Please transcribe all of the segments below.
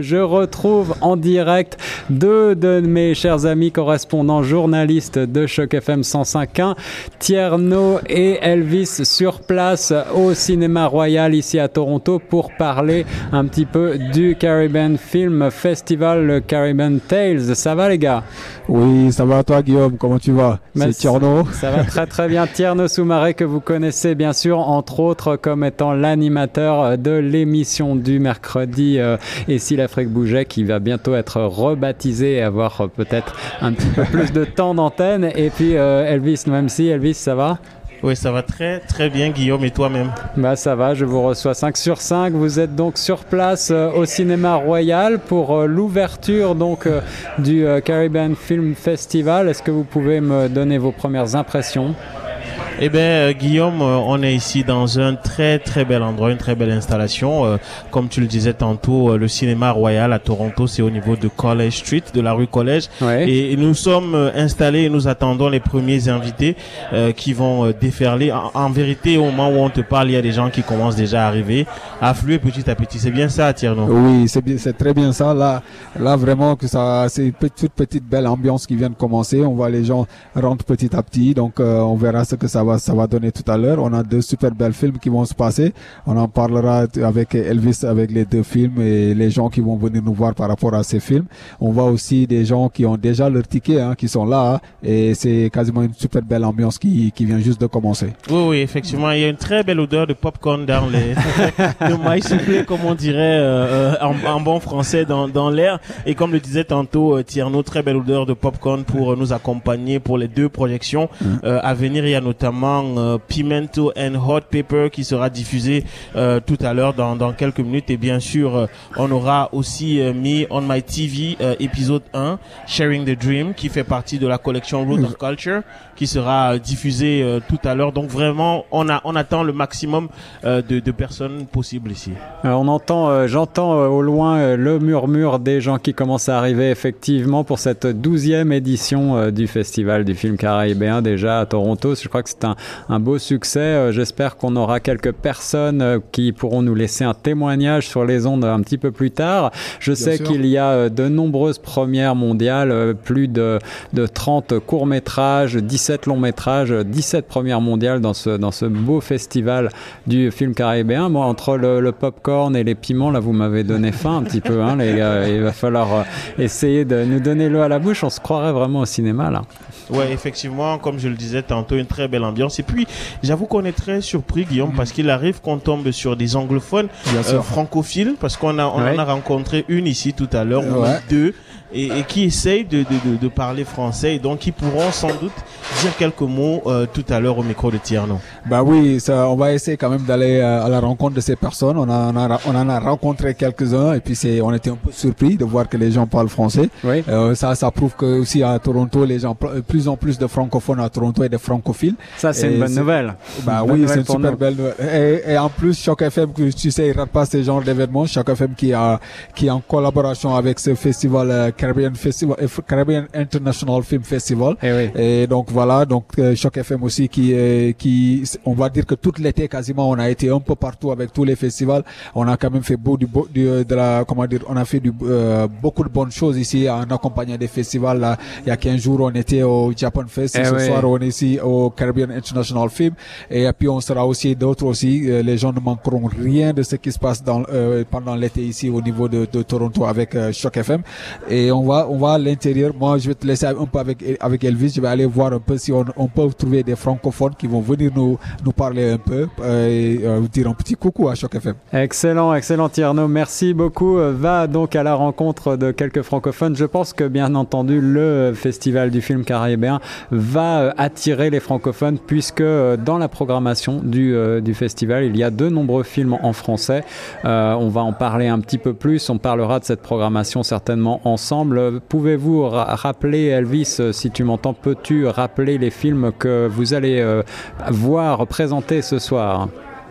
Je retrouve en direct deux de mes chers amis correspondants journalistes de Choc FM 105.1, Tierno et Elvis sur place au Cinéma Royal ici à Toronto pour parler un petit peu du Caribbean Film Festival, le Caribbean Tales. Ça va les gars? Oui, ça va toi Guillaume, comment tu vas? C'est Tierno. Ça va très très bien. Tierno Soumaré que vous connaissez bien sûr entre autres comme étant l'animateur de l'émission du mercredi euh, et si la l'Afrique bougeait qui va bientôt être rebaptisé et avoir euh, peut-être un petit peu plus de temps d'antenne. Et puis euh, Elvis, même si Elvis, ça va? Oui, ça va très très bien Guillaume et toi-même? Bah ça va, je vous reçois 5 sur 5. Vous êtes donc sur place euh, au cinéma Royal pour l'ouverture donc du Caribbean Film Festival. Est-ce que vous pouvez me donner vos premières impressions? Eh bien, euh, Guillaume, euh, on est ici dans un très très bel endroit, une très belle installation. Euh, comme tu le disais tantôt, le cinéma royal à Toronto, c'est au niveau de College Street, de la rue College. Et nous sommes installés et nous attendons les premiers invités qui vont déferler. En, vérité, au moment où on te parle, il y a des gens qui commencent déjà à arriver, à affluer petit à petit. C'est bien ça, Tierno Oui, c'est bien, c'est très bien ça. Là, là vraiment que ça, c'est une toute petite belle ambiance qui vient de commencer. On voit les gens rentrent petit à petit, donc on verra ce que ça va ça va donner tout à l'heure. On a deux super belles films qui vont se passer. On en parlera avec Elvis avec les deux films et les gens qui vont venir nous voir par rapport à ces films. On voit aussi des gens qui ont déjà leur ticket, hein, qui sont là hein, et c'est quasiment une super belle ambiance qui, qui vient juste de commencer. Oui, oui, effectivement, il y a une très belle odeur de popcorn dans les de maïs soufflé, comme on dirait euh, euh, en, bon français dans, dans l'air. Et comme le disait tantôt euh, Tierno, très belle odeur de popcorn pour nous accompagner pour les deux projections mmh. à venir. Il y a notamment euh, Pimento and Hot Pepper qui sera diffusé euh, tout à l'heure dans, dans quelques minutes. Et bien sûr euh, on aura aussi mis on my TV épisode 1 Sharing the Dream qui fait partie de la collection Root of Culture qui sera diffusé tout à l'heure donc vraiment on a on attend le maximum de, de personnes possibles ici. on entend j'entends au loin le murmure des gens qui commencent à arriver effectivement pour cette douzième édition du festival du film caribéen déjà à Toronto. Je crois que c'est un, beau succès. Euh, j'espère qu'on aura quelques personnes euh, qui pourront nous laisser un témoignage sur les ondes un petit peu plus tard. Je sais qu'il y a euh, de nombreuses premières mondiales, plus de, de 30 courts-métrages, 17 longs-métrages, 17 premières mondiales dans ce, dans ce beau festival du film caribéen. Moi, entre le, le popcorn et les piments, là, vous m'avez donné faim un petit peu, hein, les gars. Il va falloir essayer de nous donner l'eau à la bouche. On se croirait vraiment au cinéma, là. Ouais, effectivement, comme je le disais tantôt, une très belle ambiance. Et puis, j'avoue qu'on est très surpris, Guillaume, parce qu'il arrive qu'on tombe sur des anglophones euh, francophiles, parce qu'on a, on en a rencontré une ici tout à l'heure, ou deux et, et qui essayent de, de, de, parler français et donc qui pourront sans doute dire quelques mots euh, tout à l'heure au micro de Tierno. Bah oui, ça, on va essayer quand même d'aller euh, à la rencontre de ces personnes. On, a, on, a, on en a rencontré quelques-uns et puis c'est, on était un peu surpris de voir que les gens parlent français. Oui. Euh, ça, ça prouve que aussi à Toronto, les gens, plus en plus de francophones à Toronto et de francophiles. Ça, c'est une bonne nouvelle. Bah oui, c'est une super belle nouvelle. Et, et, en plus, Choc FM, tu sais, il rate pas ce genre d'événements. Choc FM qui a, qui est en collaboration avec ce festival euh, Caribbean Festival, euh, Caribbean International Film Festival. Et, eh oui. et donc voilà, donc euh, Choc FM aussi qui, euh, qui, on va dire que tout l'été quasiment, on a été un peu partout avec tous les festivals. On a quand même fait beau du, du de la, comment dire, on a fait du, beaucoup de bonnes choses ici en accompagnant des festivals. Là, il y a 15 jours, on était au Japan Fest. Et eh ce soir, on est ici au Caribbean International Film. Et puis on sera aussi d'autres aussi. les gens ne manqueront rien de ce qui se passe dans, pendant l'été ici au niveau de, de Toronto avec Choc FM. Et on va, on va à l'intérieur. Moi, je vais te laisser un peu avec, avec Elvis. Je vais aller voir un peu si on, peut trouver des francophones qui vont venir nous, nous parler un peu euh, et euh, dire un petit coucou à Choc FM. Excellent, excellent Tierno. Merci beaucoup. Euh, va donc à la rencontre de quelques francophones. Je pense que bien entendu, le festival du film caribéen va attirer les francophones puisque dans la programmation du, du festival, il y a de nombreux films en français. on va en parler un petit peu plus. On parlera de cette programmation certainement ensemble. Pouvez-vous rappeler, Elvis, euh, si tu m'entends, peux-tu rappeler les films que vous allez euh, voir présenter ce soir?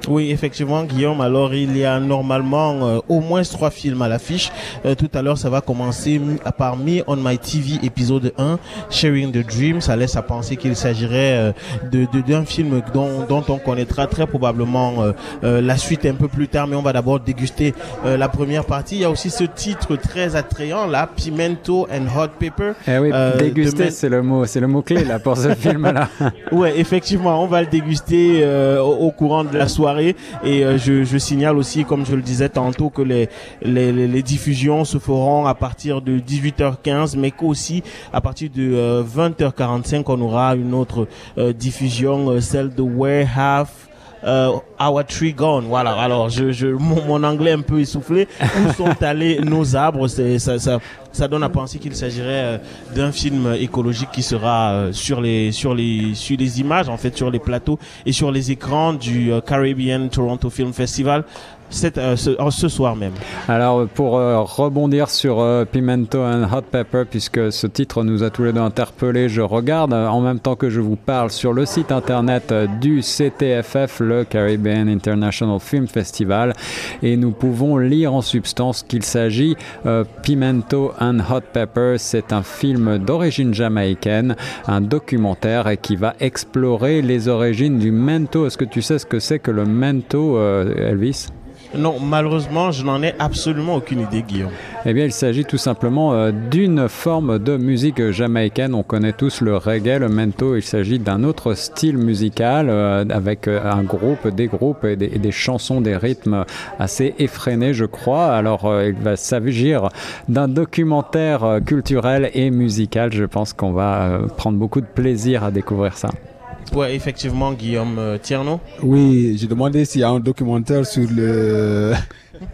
Oui, effectivement, Guillaume. Alors, il y a normalement euh, au moins trois films à l'affiche. Euh, tout à l'heure, ça va commencer par Me on My TV épisode 1, Sharing the Dream. Ça laisse à penser qu'il s'agirait euh, de d'un film dont, dont on connaîtra très probablement la suite un peu plus tard. Mais on va d'abord déguster la première partie. Il y a aussi ce titre très attrayant là, Pimento and Hot Pepper. Eh oui, déguster, c'est le mot, c'est le mot clé là pour ce film-là. ouais, effectivement, on va le déguster au courant de la soirée et euh, je, signale aussi, comme je le disais tantôt, que les, les, diffusions se feront à partir de 18h15, mais qu'aussi à partir de 20h45, euh, on aura une autre euh, diffusion, celle de Where Have Our Tree Gone. Voilà. Alors, je, je mon, mon, anglais un peu essoufflé. Où sont allés nos arbres? Ça, ça donne à penser qu'il s'agirait d'un film écologique qui sera sur les sur les sur les images en fait sur les plateaux et sur les écrans du Caribbean Toronto Film Festival euh, ce, soir même. Alors pour euh, rebondir sur euh, Pimento and Hot Pepper, puisque ce titre nous a tous les deux interpellés, je regarde en même temps que je vous parle sur le site internet du CTFF, le Caribbean International Film Festival, et nous pouvons lire en substance qu'il s'agit Pimento and Hot Pepper. C'est un film d'origine jamaïcaine, un documentaire qui va explorer les origines du mento. Est-ce que tu sais ce que c'est que le mento, Elvis? Non, malheureusement, je n'en ai absolument aucune idée, Guillaume. Eh bien, il s'agit tout simplement euh, d'une forme de musique jamaïcaine. On connaît tous le reggae, le mento. Il s'agit d'un autre style musical euh, avec euh, un groupe, des groupes et des, chansons, des rythmes assez effrénés, je crois. Alors, il va s'agir d'un documentaire culturel et musical. Je pense qu'on va prendre beaucoup de plaisir à découvrir ça. Ouais, effectivement, Guillaume euh, Tierno. Oui, j'ai demandé s'il y a un documentaire sur le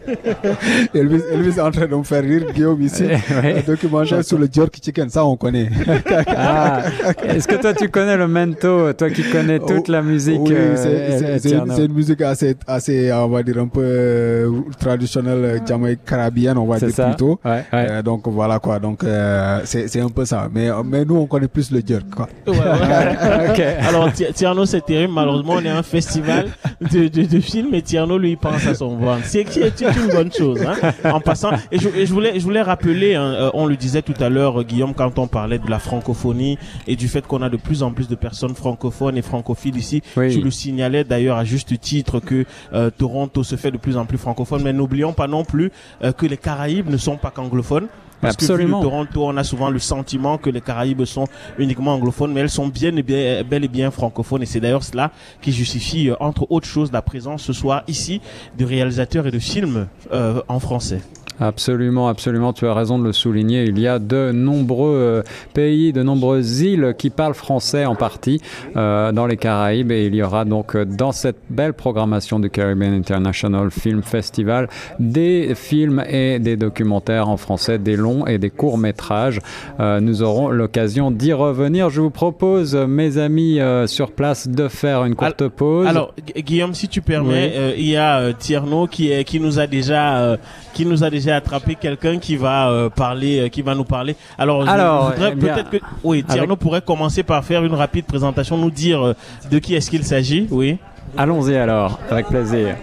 Elvis, Elvis est en train de me faire rire, Guillaume, ici. Un documentaire sur le jerk chicken, ça on connaît. ah, Est-ce que toi tu connais le mento, toi qui connais oh, toute la musique Oui, euh, c'est une, musique assez, assez, on va dire, un peu euh, traditionnelle euh, jamaïque caribéenne, on va dire ça? plutôt. Ouais, ouais. Euh, donc voilà quoi, donc euh, c'est un peu ça. Mais, mais nous on connaît plus le jerk quoi. Ouais, okay. Alors Tierno c'est terrible, malheureusement on est un festival de, de, de films et Tierno lui pense à son ventre. C'est qui c'est une bonne chose. Hein, en passant, et je, je, voulais, je voulais rappeler, hein, euh, on le disait tout à l'heure, Guillaume, quand on parlait de la francophonie et du fait qu'on a de plus en plus de personnes francophones et francophiles ici. Oui. Je le signalais d'ailleurs à juste titre que euh, Toronto se fait de plus en plus francophone, mais n'oublions pas non plus euh, que les Caraïbes ne sont pas qu'anglophones. Parce Absolument. que Toronto, on a souvent le sentiment que les Caraïbes sont uniquement anglophones, mais elles sont bien et bien, bel et bien francophones. Et c'est d'ailleurs cela qui justifie, euh, entre autres choses, la présence ce soir ici de réalisateurs et de films euh, en français. Absolument, absolument, tu as raison de le souligner. Il y a de nombreux euh, pays, de nombreuses îles qui parlent français en partie euh, dans les Caraïbes et il y aura donc euh, dans cette belle programmation du Caribbean International Film Festival des films et des documentaires en français, des longs et des courts métrages. Euh, nous aurons l'occasion d'y revenir. Je vous propose, mes amis sur place, de faire une courte pause. Alors, Guillaume, si tu permets, oui. il y a Tierno qui, est, qui nous a déjà qui nous a déjà attrapé quelqu'un qui va euh, parler, euh, qui va nous parler. Alors, Alors eh peut-être que oui, Tierno pourrait commencer par faire une rapide présentation, nous dire euh, de qui est-ce qu'il s'agit. Oui. Allons-y alors, avec plaisir.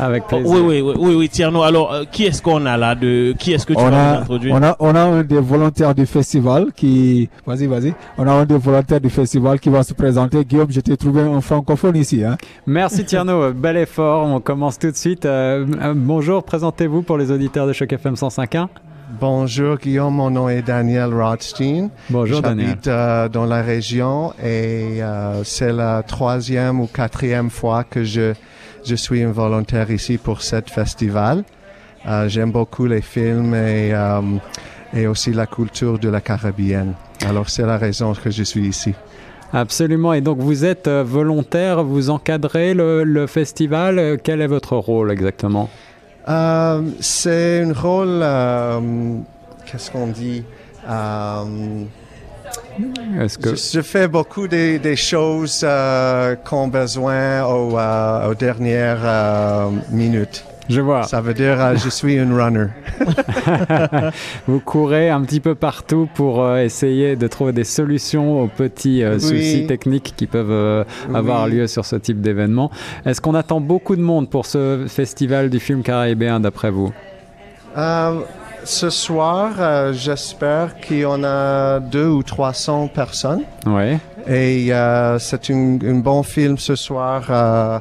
Avec plaisir. oui, oui, oui, oui, oui, Tierno. Alors, euh, qui est-ce qu'on a là de Qui est-ce que tu on vas nous introduire on a, on a un des volontaires du festival qui. Vas-y, vas-y. On a un des volontaires du festival qui va se présenter. Guillaume, je t'ai trouvé un francophone ici. Hein. Merci Tierno. Bel effort. On commence tout de suite. Euh, euh, bonjour, présentez-vous pour les auditeurs de Choc FM 105.1. Bonjour Guillaume, mon nom est Daniel Rothstein. Bonjour Daniel. J'habite euh, dans la région et euh, c'est la troisième ou quatrième fois que je, je suis un volontaire ici pour ce festival. Euh, J'aime beaucoup les films et, euh, et aussi la culture de la Caribéenne. Alors c'est la raison que je suis ici. Absolument. Et donc vous êtes volontaire, vous encadrez le, le festival. Quel est votre rôle exactement? Euh, c'est un rôle, euh, qu'est-ce qu'on dit euh, que... je, je, fais beaucoup des, des choses euh, qu'on besoin aux, euh, aux dernières euh, minutes. Je vois. Ça veut dire euh, je suis un runner. Vous courez un petit peu partout pour euh, essayer de trouver des solutions aux petits euh, Oui. soucis techniques qui peuvent euh, avoir Oui. lieu sur ce type d'événement. Est-ce qu'on attend beaucoup de monde pour ce festival du film caribéen d'après vous? Ce soir, euh, j'espère qu'il y en a deux ou 300 personnes. Oui. Et euh, c'est un, un bon film ce soir. Euh,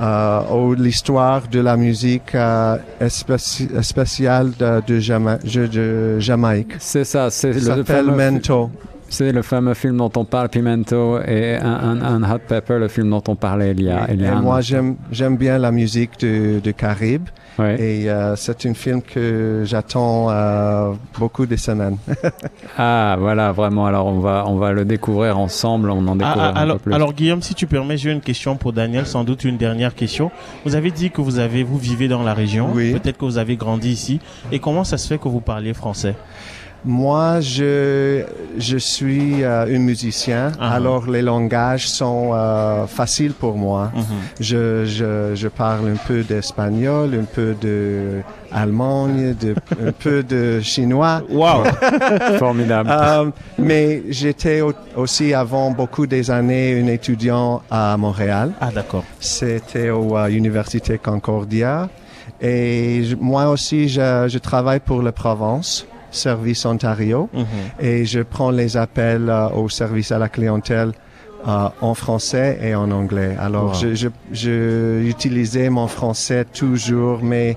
euh, où l'histoire de la musique euh, spéci- spéciale de, de, Jama- je- de Jamaïque. C'est ça, c'est le fameux, Mento. C'est le fameux film dont on parle, Pimento, et un, un- un Hot Pepper, le film dont on parlait il y a, il y Et a un moi, j'aime j'aime bien la musique de, de Caraïbes. Ouais. Et euh, c'est un film que j'attends euh, beaucoup de semaines. Ah, voilà, vraiment. Alors, on va, on va le découvrir ensemble. On en Ah, découvrira ah, alors, un peu plus. alors, Guillaume, si tu permets, j'ai une question pour Daniel, sans doute une dernière question. Vous avez dit que vous avez, vous vivez dans la région. Oui. Peut-être que vous avez grandi ici. Et comment ça se fait que vous parliez français? Moi, je, je suis euh, un musicien, Ah. alors les langages sont euh, faciles pour moi. Mhm. Je, je, je parle un peu d'espagnol, un peu de allemagne, de, un peu de chinois. Waouh Formidable. Euh, mais j'étais au- aussi avant beaucoup des années un étudiant à Montréal. Ah, d'accord. C'était au euh, Université Concordia. Et je- moi aussi, je, je travaille pour la Provence, Service Ontario. Mhm. Et je prends les appels euh, au service à la clientèle euh, en français et en anglais. Alors, Wow. je, je, je utilisais mon français toujours, mais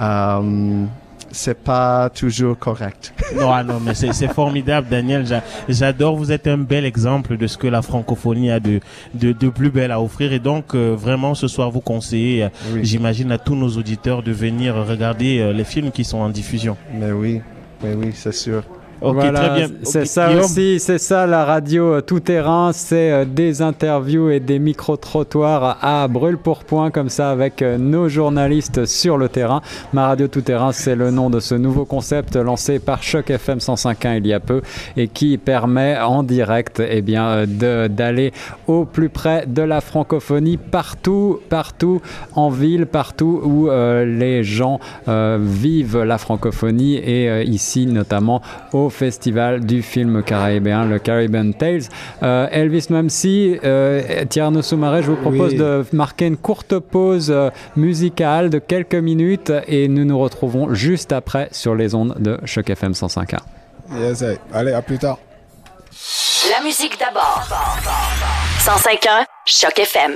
euh, c'est pas toujours correct. Non, ah non, mais c'est formidable, Daniel. J'a- J'adore. Vous êtes un bel exemple de ce que la francophonie a de, de, de plus belle à offrir. Et donc, euh, vraiment, ce soir, vous conseillez, Oui. j'imagine, à tous nos auditeurs de venir regarder euh, les films qui sont en diffusion. Mais oui, oui, c'est sûr. Ok, Voilà, très bien. C'est ça Guillaume aussi, c'est ça la radio euh, tout terrain, c'est euh, des interviews et des micro-trottoirs à brûle pour point comme ça avec euh, nos journalistes sur le terrain. Ma radio tout terrain, c'est le nom de ce nouveau concept lancé par Choc FM 105.1 il y a peu et qui permet en direct eh bien d'aller au plus près de la francophonie partout, partout en ville, partout où euh, les gens euh, vivent la francophonie et euh, ici notamment au festival du film caribéen, le Caribbean Tales. Euh, Elvis Mamsi, euh, Tierno Soumaré, je vous propose Oui. de marquer une courte pause euh, musicale de quelques minutes et nous nous retrouvons juste après sur les ondes de Choc FM 105.1. Yes, hey. Allez, à plus tard. La musique d'abord. 105.1 Choc FM.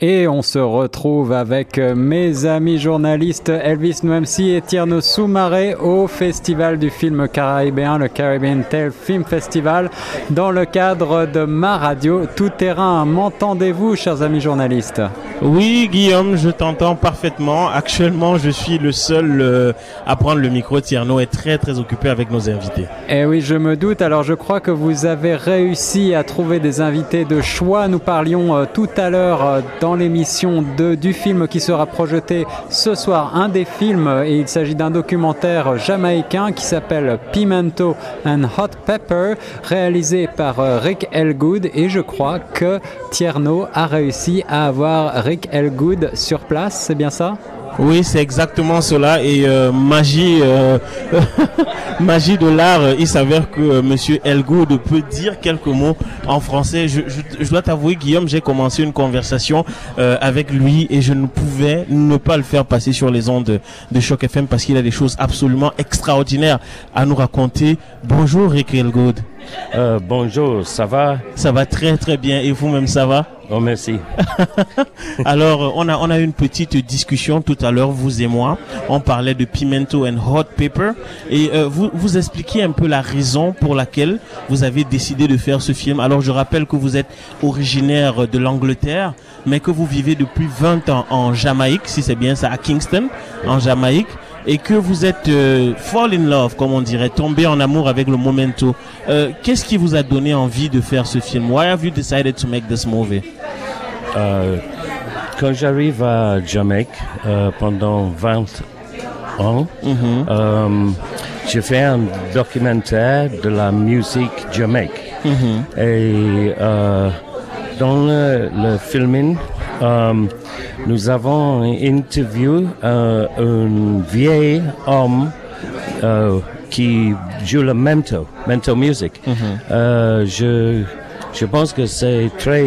Et on se retrouve avec euh, mes amis journalistes Elvis Noemsi et Tierno Soumaré au festival du film caribéen, le Caribbean Tale Film Festival, dans le cadre de ma radio Tout Terrain. M'entendez-vous, chers amis journalistes? Oui, Guillaume, je t'entends parfaitement. Actuellement, je suis le seul euh, à prendre le micro. Tierno est très très occupé avec nos invités. Eh oui, je me doute. Alors, je crois que vous avez réussi à trouver des invités de choix. Nous parlions euh, tout à l'heure euh, dans l'émission du film qui sera projeté ce soir. Un des films, et il s'agit d'un documentaire jamaïcain qui s'appelle Pimento and Hot Pepper, réalisé par euh, Rick Elgood. Et je crois que Tierno a réussi à avoir Rick Elgood sur place. C'est bien ça? Oui, c'est exactement cela. Et euh, magie, euh, magie de l'art, il s'avère que euh, Monsieur Elgood peut dire quelques mots en français. Je, je- je dois t'avouer, Guillaume, j'ai commencé une conversation euh, avec lui et je ne pouvais ne pas le faire passer sur les ondes de, de Choc FM parce qu'il a des choses absolument extraordinaires à nous raconter. Bonjour, Rick Elgood. Euh, bonjour, ça va? Ça va très très bien et vous-même ça va? Oh, merci. Alors, on a, on a eu une petite discussion tout à l'heure, vous et moi. On parlait de Pimento and Hot Pepper. Et euh, vous, vous expliquiez un peu la raison pour laquelle vous avez décidé de faire ce film. Alors, je rappelle que vous êtes originaire de l'Angleterre, mais que vous vivez depuis 20 ans en Jamaïque, si c'est bien ça, à Kingston, en Jamaïque. Et que vous êtes euh, fall in love, comme on dirait, tombé en amour avec le momento. Euh, Qu'est-ce qui vous a donné envie de faire ce film? Why have you decided to make this movie? Euh, quand j'arrive à Jamaïque euh, pendant 20 ans, Mhm. euh, j'ai fait un documentaire de la musique Jamaïque. Mhm. Et dans le, le filming, nous avons interviewé euh, un vieil homme euh, qui joue le mento, mento music. Euh, je, je pense que c'est très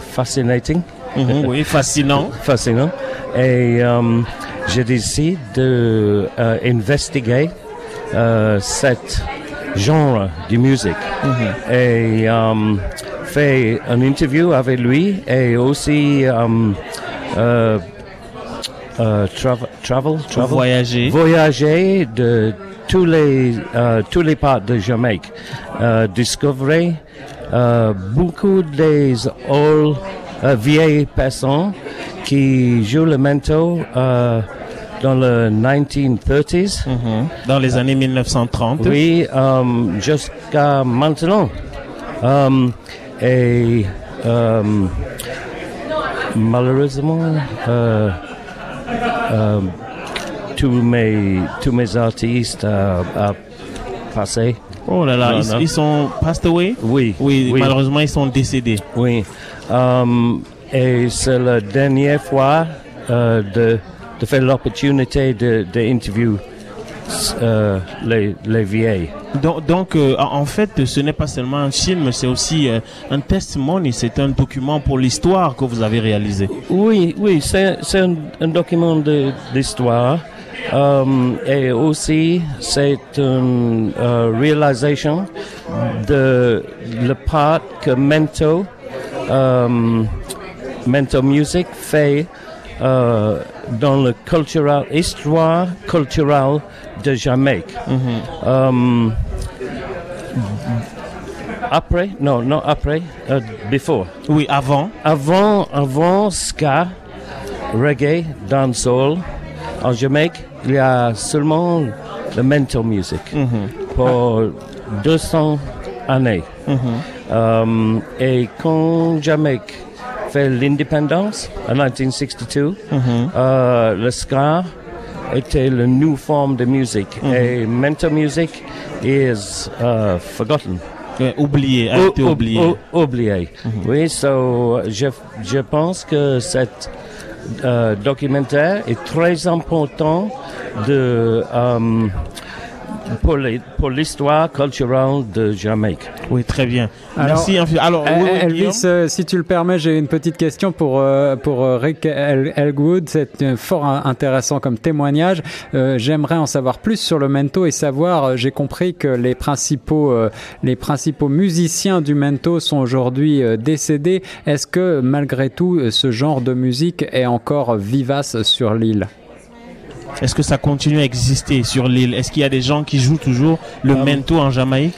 fascinating, Mhm, oui, fascinant. fascinant. Et je décide de investiguer euh, cet genre de musique et euh, fait une interview avec lui et aussi euh, euh, euh, travel, travel, Voyager. voyager de tous les euh, tous les parts de Jamaïque, euh, découvrir euh, beaucoup des old euh, vieilles personnes qui jouent le mento euh, dans le 1930s. Mhm. Dans les années 1930. Oui, jusqu'à maintenant. Et malheureusement, euh, euh, tous mes tous mes artistes euh, a passé. Oh là là, ils, sont passed away? Oui, Oui, oui, malheureusement, ils sont décédés. oui. Euh, et c'est la dernière fois euh, de de faire l'opportunité de d'interview euh, les les vieilles. Donc, euh, en fait, ce n'est pas seulement un film, c'est aussi euh, un testimony, c'est un document pour l'histoire que vous avez réalisé. Oui, oui, c'est un, document d'histoire. Euh, et aussi, c'est une réalisation de le part que Mento, Mento Music fait dans le cultural, histoire culturelle de Jamaïque. Euh, après, non, non après, euh, before. Oui, avant. Avant, avant ska, reggae, dancehall, en Jamaïque, il y a seulement le mental music pour 200 années. Euh, et quand Jamaïque fait l'indépendance en 1962, euh, le ska était la nouvelle forme de musique et mental music is uh, forgotten. Oublié, a été oublié. oublié. Oui, so, je, je pense que cet euh, documentaire est très important de, euh, pour les- pour l'histoire culturelle de Jamaïque. Oui, très bien. Alors, Merci. infi- Alors, oui, oui, Elvis, euh, si tu le permets, j'ai une petite question pour, euh, pour euh, Rick El- Elgwood. C'est euh, fort in- intéressant comme témoignage. Euh, J'aimerais en savoir plus sur le mento et savoir, euh, j'ai compris que les principaux, euh, les principaux musiciens du mento sont aujourd'hui euh, décédés. Est-ce que malgré tout, euh, ce genre de musique est encore vivace sur l'île? Est-ce que ça continue à exister sur l'île? Est-ce qu'il y a des gens qui jouent toujours le Euh, mento en Jamaïque?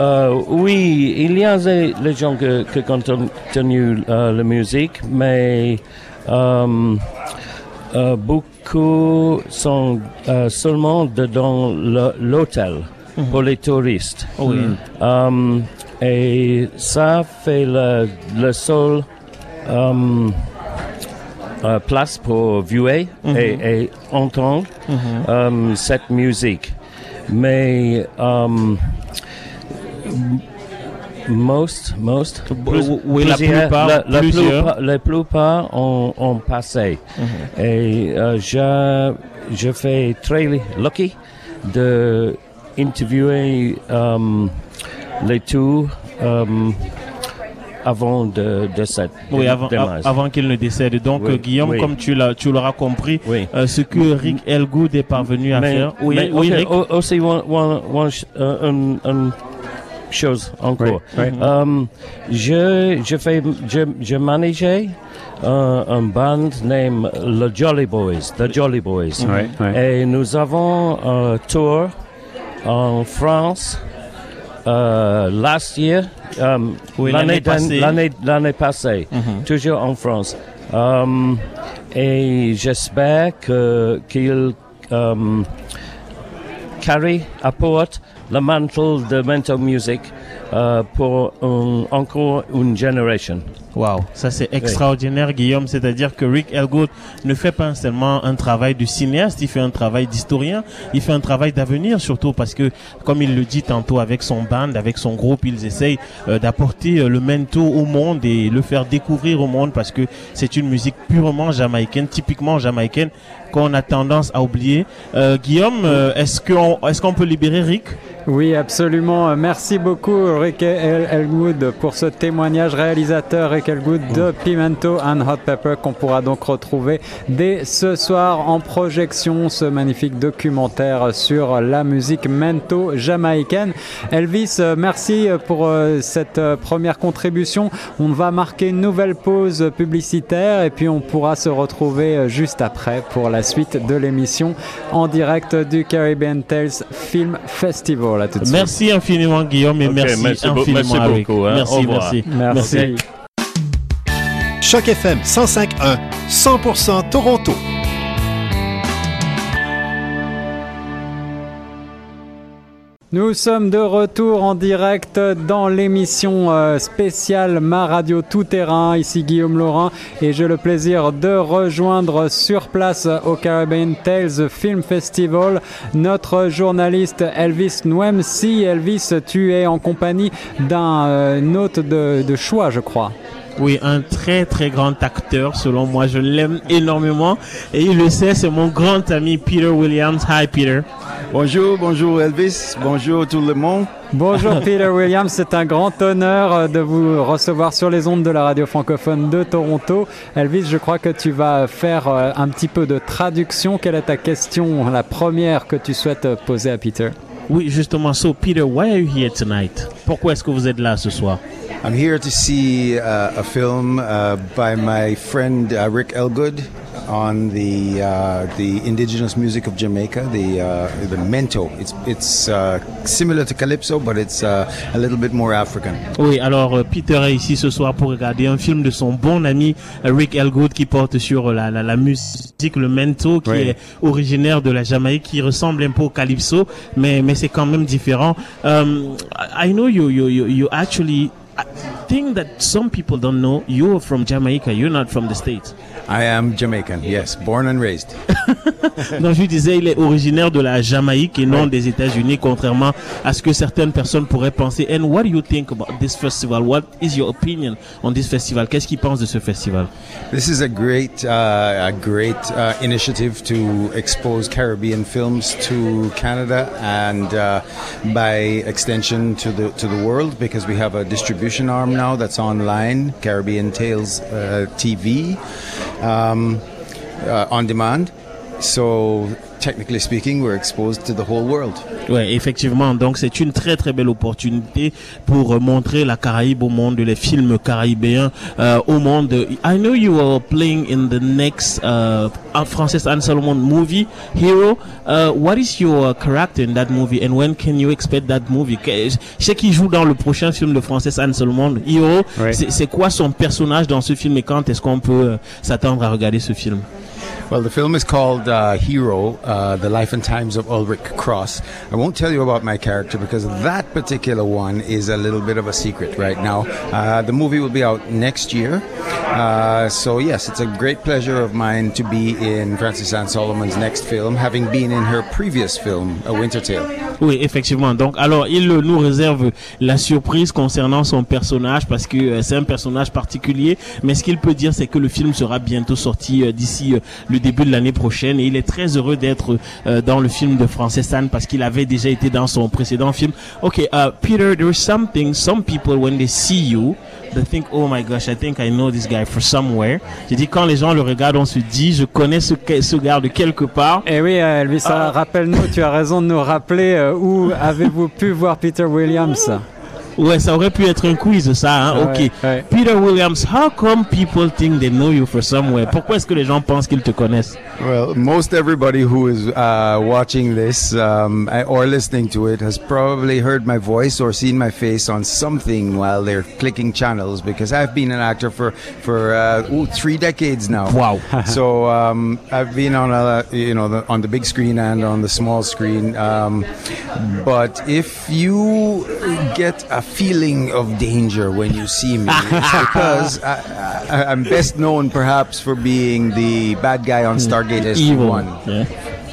Euh, oui, il y a des, les gens que, qui continuent euh, la musique, mais euh, beaucoup sont seulement de- dans le- l'hôtel pour les touristes. Oui. Euh, et ça fait le, le seul euh, euh, place pour viewer et, et entendre euh, cette musique. Mais euh, most, most, oui, la plupart, la, la plusieurs. plupart, la plupart ont, ont passé. Et euh, je, je fais très lucky de interviewer euh, les euh, avant de, de cette Oui, avant, démarche. a- avant qu'il ne décède. Donc, Oui, euh, Guillaume, oui. comme tu l'as, tu l'auras compris, Oui. euh, ce que Rick Elgood est parvenu à mais, faire. Oui, mais, oui, ok, Rick? au- aussi one, euh, chose encore. Oui, oui. Euh, je, je fais, je, je manageais un, un band named The Jolly Boys, The Jolly Boys. Ouais. Et nous avons un tour en France euh, last year, euh, Oui, l'année passée. l'année l'année passée, toujours en France. Euh, et j'espère que qu'il euh, carry apporte le mantle de mental music euh, pour un- encore une génération. Waouh, ça c'est extraordinaire, Guillaume. C'est-à-dire que Rick Elgood ne fait pas seulement un travail de cinéaste, il fait un travail d'historien, il fait un travail d'avenir surtout parce que, comme il le dit tantôt avec son band, avec son groupe, ils essayent euh, d'apporter euh, le mento au monde et le faire découvrir au monde parce que c'est une musique purement jamaïcaine, typiquement jamaïcaine qu'on a tendance à oublier. Euh, Guillaume, est-ce qu'on est-ce qu'on peut libérer Rick? Oui, absolument. Merci beaucoup, Rick Elwood, pour ce témoignage réalisateur Rick Elwood de Pimento and Hot Pepper qu'on pourra donc retrouver dès ce soir en projection, ce magnifique documentaire sur la musique mento jamaïcaine. Elvis, merci pour euh, cette euh, première contribution. On va marquer une nouvelle pause publicitaire et puis on pourra se retrouver euh, juste après pour la suite de l'émission en direct du Caribbean Tales Film Festival merci infiniment, Guillaume, et merci, infiniment, beaucoup. Hein. Merci, merci, merci. Choc FM 105.1, 100% Toronto. Nous sommes de retour en direct dans l'émission euh, spéciale Ma Radio Tout Terrain. Ici Guillaume Laurent et j'ai le plaisir de rejoindre sur place au Caribbean Tales Film Festival notre journaliste Elvis Si Elvis, tu es en compagnie d'un euh, hôte de choix, je crois. Oui, un très très grand acteur selon moi. Je l'aime énormément et il le sait, c'est mon grand ami Peter Williams. Hi Peter. Bonjour, bonjour Elvis, bonjour tout le monde. Bonjour Peter Williams, c'est un grand honneur euh, de vous recevoir sur les ondes de la radio francophone de Toronto. Elvis, je crois que tu vas faire euh, un petit peu de traduction. Quelle est ta question, la première que tu souhaites poser à Peter? Oui, justement, so Peter, why are you here tonight? Pourquoi est-ce que vous êtes là ce soir? I'm here to see uh, a film uh, by my friend uh, Rick Elgood on the uh, the indigenous music of Jamaica, the uh, the mento. It's it's uh, similar to calypso, but it's a little bit more African. Oui, alors euh, Peter est ici ce soir pour regarder un film de son bon ami euh, Rick Elgood qui porte sur la, la, la musique, le mento, qui est originaire de la Jamaïque, qui ressemble un peu au calypso, mais mais c'est quand même différent. Um, I know you you you, you actually thing that some people don't know, you're from Jamaica, you're not from the States. I am Jamaican, yes, born and raised. Donc je disais, il est originaire de la Jamaïque et non des États-Unis, contrairement à ce que certaines personnes pourraient penser. And what do you think about this festival? What is your opinion on this festival? Qu'est-ce qu'il pense de ce festival? This is a great, uh, a great uh, initiative to expose Caribbean films to Canada and uh, by extension to the to the world because we have a distribution arm now that's online, Caribbean Tales uh, TV. Um, uh, on demand. So technically speaking, we're exposed to the whole world. Ouais, effectivement. Donc c'est une très très belle opportunité pour euh, montrer la Caraïbe au monde, les films caribéens euh, au monde. I know you are playing in the next uh, Francis Anne Solomon movie, Hero. Uh, what is your character in that movie and when can you expect that movie? Je sais qu'il joue dans le prochain film de Francis Anne Solomon, Hero. C'est quoi son personnage dans ce film et quand est-ce qu'on peut euh, s'attendre à regarder ce film? Well, the film is called uh, Hero, uh, The Life and Times of Ulrich Cross. I won't tell you about my character because that particular one is a little bit of a secret right now. Uh, the movie will be out next year. Uh, so, yes, it's a great pleasure of mine to be in Francis Anne Solomon's next film, having been in her previous film, A Winter Tale. Oui, effectivement. Donc, alors, il nous réserve la surprise concernant son personnage parce que euh, c'est un personnage particulier. Mais ce qu'il peut dire, c'est que le film sera bientôt sorti euh, d'ici euh, le début de l'année prochaine. Et il est très heureux d'être euh, dans le film de Frances Anne parce qu'il avait déjà été dans son précédent film. Ok, uh, Peter, there's something, some people, when they see you, they think, oh my gosh, I think I know this guy for somewhere. J'ai dit, quand les gens le regardent, on se dit, je connais ce, ce gars de quelque part. Et eh oui, euh, Elvis, ah. rappelle-nous, tu as raison de nous rappeler euh, où avez-vous pu voir Peter Williams? Ouais, ça aurait pu être un quiz, ça. Hein? ok. Peter Williams, how come people think they know you for somewhere? Pourquoi est-ce que les gens pensent qu'ils te connaissent? Well, most everybody who is uh, watching this um, or listening to it has probably heard my voice or seen my face on something while they're clicking channels because I've been an actor for for uh, ooh, three decades now. Wow. so um, I've been on a you know the, on the big screen and on the small screen. Um, but if you get a feeling of danger when you see me because I, I, I'm best known perhaps for being the bad guy on Stargate SG-1. Yeah.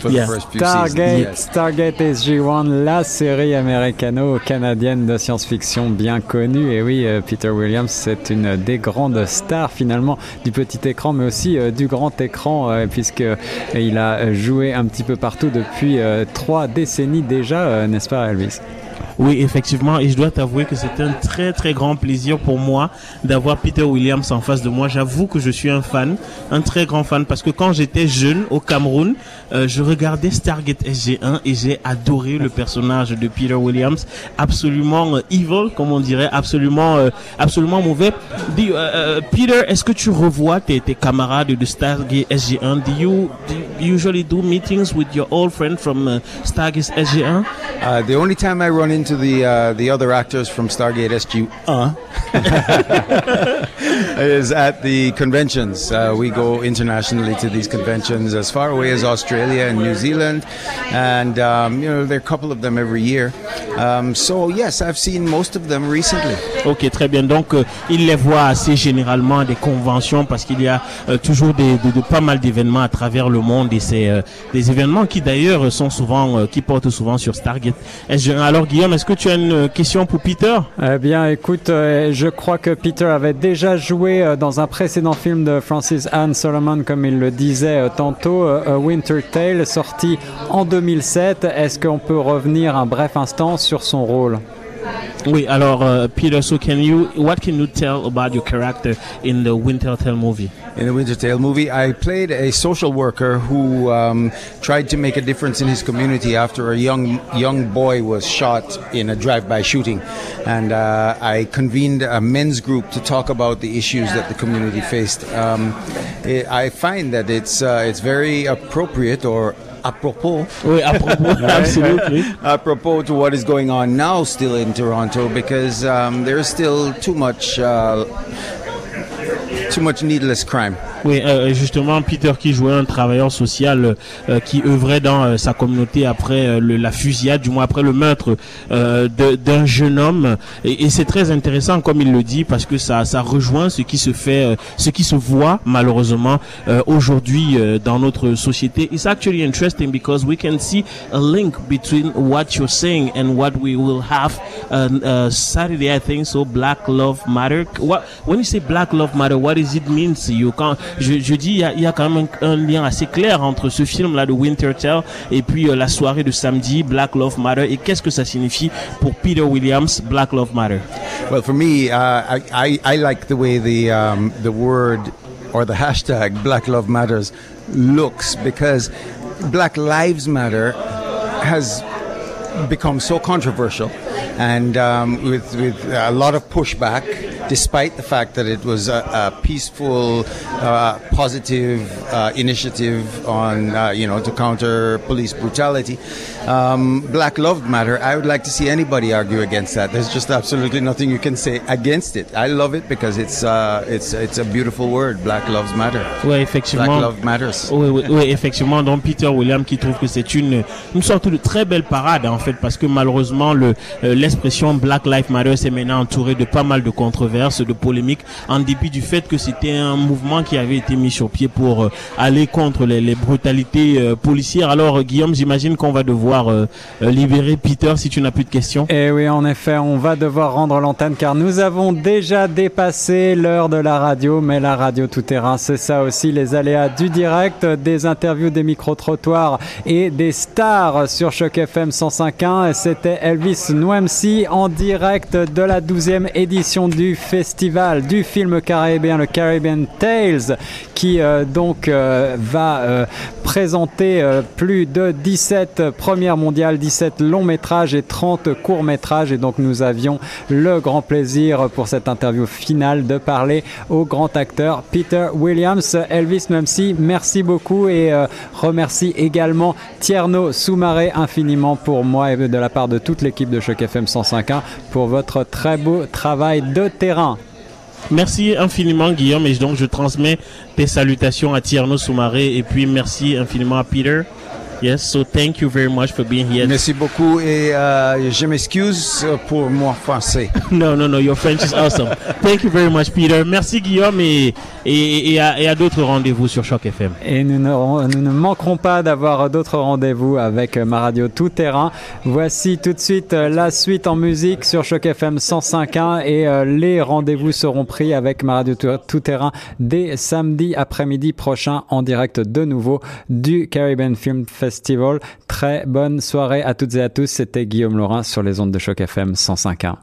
For the Yeah. first few Stargate, seasons. Yes. Stargate SG-1, la série américano-canadienne de science-fiction bien connue. Et oui, euh, Peter Williams, c'est une des grandes stars finalement du petit écran, mais aussi euh, du grand écran, euh, puisque euh, il a joué un petit peu partout depuis euh, trois décennies déjà, euh, n'est-ce pas, Elvis? Oui, effectivement, et je dois t'avouer que c'est un très très grand plaisir pour moi d'avoir Peter Williams en face de moi. J'avoue que je suis un fan, un très grand fan, parce que quand j'étais jeune au Cameroun, euh, je regardais Stargate SG1 et j'ai adoré le personnage de Peter Williams, absolument euh, evil, comme on dirait, absolument euh, absolument mauvais. Peter, est-ce que tu revois tes, camarades de Stargate SG1? Do you, do usually do meetings with your old friend from Stargate SG1? Uh, the only time I run into the uh, the other actors from Stargate SG-1 is at the conventions. Uh, we go internationally to these conventions as far away as Australia and New Zealand, and um, you know there are a couple of them every year. Um, so yes, I've seen most of them recently. Ok, très bien. Donc, euh, il les voit assez généralement à des conventions parce qu'il y a euh, toujours des, de, de pas mal d'événements à travers le monde et c'est euh, des événements qui d'ailleurs sont souvent, euh, qui portent souvent sur Stargate. Alors, Guillaume, est-ce que tu as une question pour Peter? Eh bien, écoute, euh, je crois que Peter avait déjà joué euh, dans un précédent film de Francis Anne Solomon, comme il le disait euh, tantôt, euh, A Winter Tale, sorti en 2007. Est-ce qu'on peut revenir un bref instant sur son rôle? Oui. Alors, euh, Peter, so can you, what can you tell about your character in the Winter Tale movie In the Winter Tale movie, I played a social worker who um, tried to make a difference in his community after a young young boy was shot in a drive-by shooting, and uh, I convened a men's group to talk about the issues that the community faced. Um, it, I find that it's uh, it's very appropriate or apropos Oui, à propos, absolutely. apropos to what is going on now still in Toronto because um, there's still too much uh, too much needless crime. Oui, euh, justement, Peter qui jouait un travailleur social euh, qui œuvrait dans euh, sa communauté après euh, le- la fusillade, du moins après le meurtre euh, d'un jeune homme. Et, c'est très intéressant, comme il le dit, parce que ça, ça rejoint ce qui se fait, euh, ce qui se voit malheureusement euh, aujourd'hui euh, dans notre société. It's actually interesting because we can see a link between what you're saying and what we will have uh, uh, Saturday, I think so. Black Love Matter. What, when you say Black Love Matter, what does it mean to you? Quand je, je dis, il y a, y a quand même un, un lien assez clair entre ce film-là de Winter Tale et puis euh, la soirée de samedi, Black Love Matter. Et qu'est-ce que ça signifie pour Peter Williams, Black Love Matter? Well, for me, uh, I, I, I like the way the, um, the word or the hashtag Black Love Matters looks because Black Lives Matter has become so controversial and um, with, with a lot of pushback despite the fact that it was a, a peaceful, uh, positive uh, initiative on, uh, you know, to counter police brutality. Um, Black Love Matter, I would like to see anybody argue against that. There's just absolutely nothing you can say against it. I love it because it's, uh, it's, it's a beautiful word. Black Lives Matter. Ouais, effectivement. Black Love Matters. Oui, oui, oui, effectivement. Donc Peter Williams qui trouve que c'est une une sorte de très belle parade en fait parce que malheureusement le euh, l'expression Black Lives Matter est maintenant entourée de pas mal de controverses, de polémiques en dépit du fait que c'était un mouvement qui avait été mis sur pied pour euh, aller contre les, les brutalités euh, policières. Alors Guillaume, j'imagine qu'on va devoir euh, euh, libérer Peter si tu n'as plus de questions. Et oui, en effet, on va devoir rendre l'antenne car nous avons déjà dépassé l'heure de la radio, mais la radio tout terrain, c'est ça aussi, les aléas du direct, des interviews, des micro-trottoirs et des stars sur Choc FM 105.1. C'était Elvis Nwemsi en direct de la 12e édition du festival du film caribéen, le Caribbean Tales, qui euh, donc euh, va présenter plus de 17 premières mondiales, 17 longs métrages et 30 courts métrages. Et donc nous avions le grand plaisir pour cette interview finale de parler au grand acteur Peter Williams. Elvis Memsi, merci beaucoup et euh, remercie également Tierno Soumaré infiniment pour moi et de la part de toute l'équipe de Choc FM 105.1 pour votre très beau travail de terrain. Merci infiniment Guillaume et donc je transmets tes salutations à Tierno Soumaré et puis merci infiniment à Peter. Yes, so thank you very much for being here. Merci beaucoup et euh, je m'excuse pour mon français. no, no, no, your French is awesome. thank you very much, Peter. Merci Guillaume et, et, et à, et à d'autres rendez-vous sur Choc FM. Et nous ne, nous ne manquerons pas d'avoir d'autres rendez-vous avec ma radio tout terrain. Voici tout de suite la suite en musique sur Choc FM 105.1 et euh, les rendez-vous seront pris avec ma radio tout terrain dès samedi après-midi prochain en direct de nouveau du Caribbean Film Très bonne soirée à toutes et à tous. C'était Guillaume Laurin sur les ondes de Choc FM 105.1.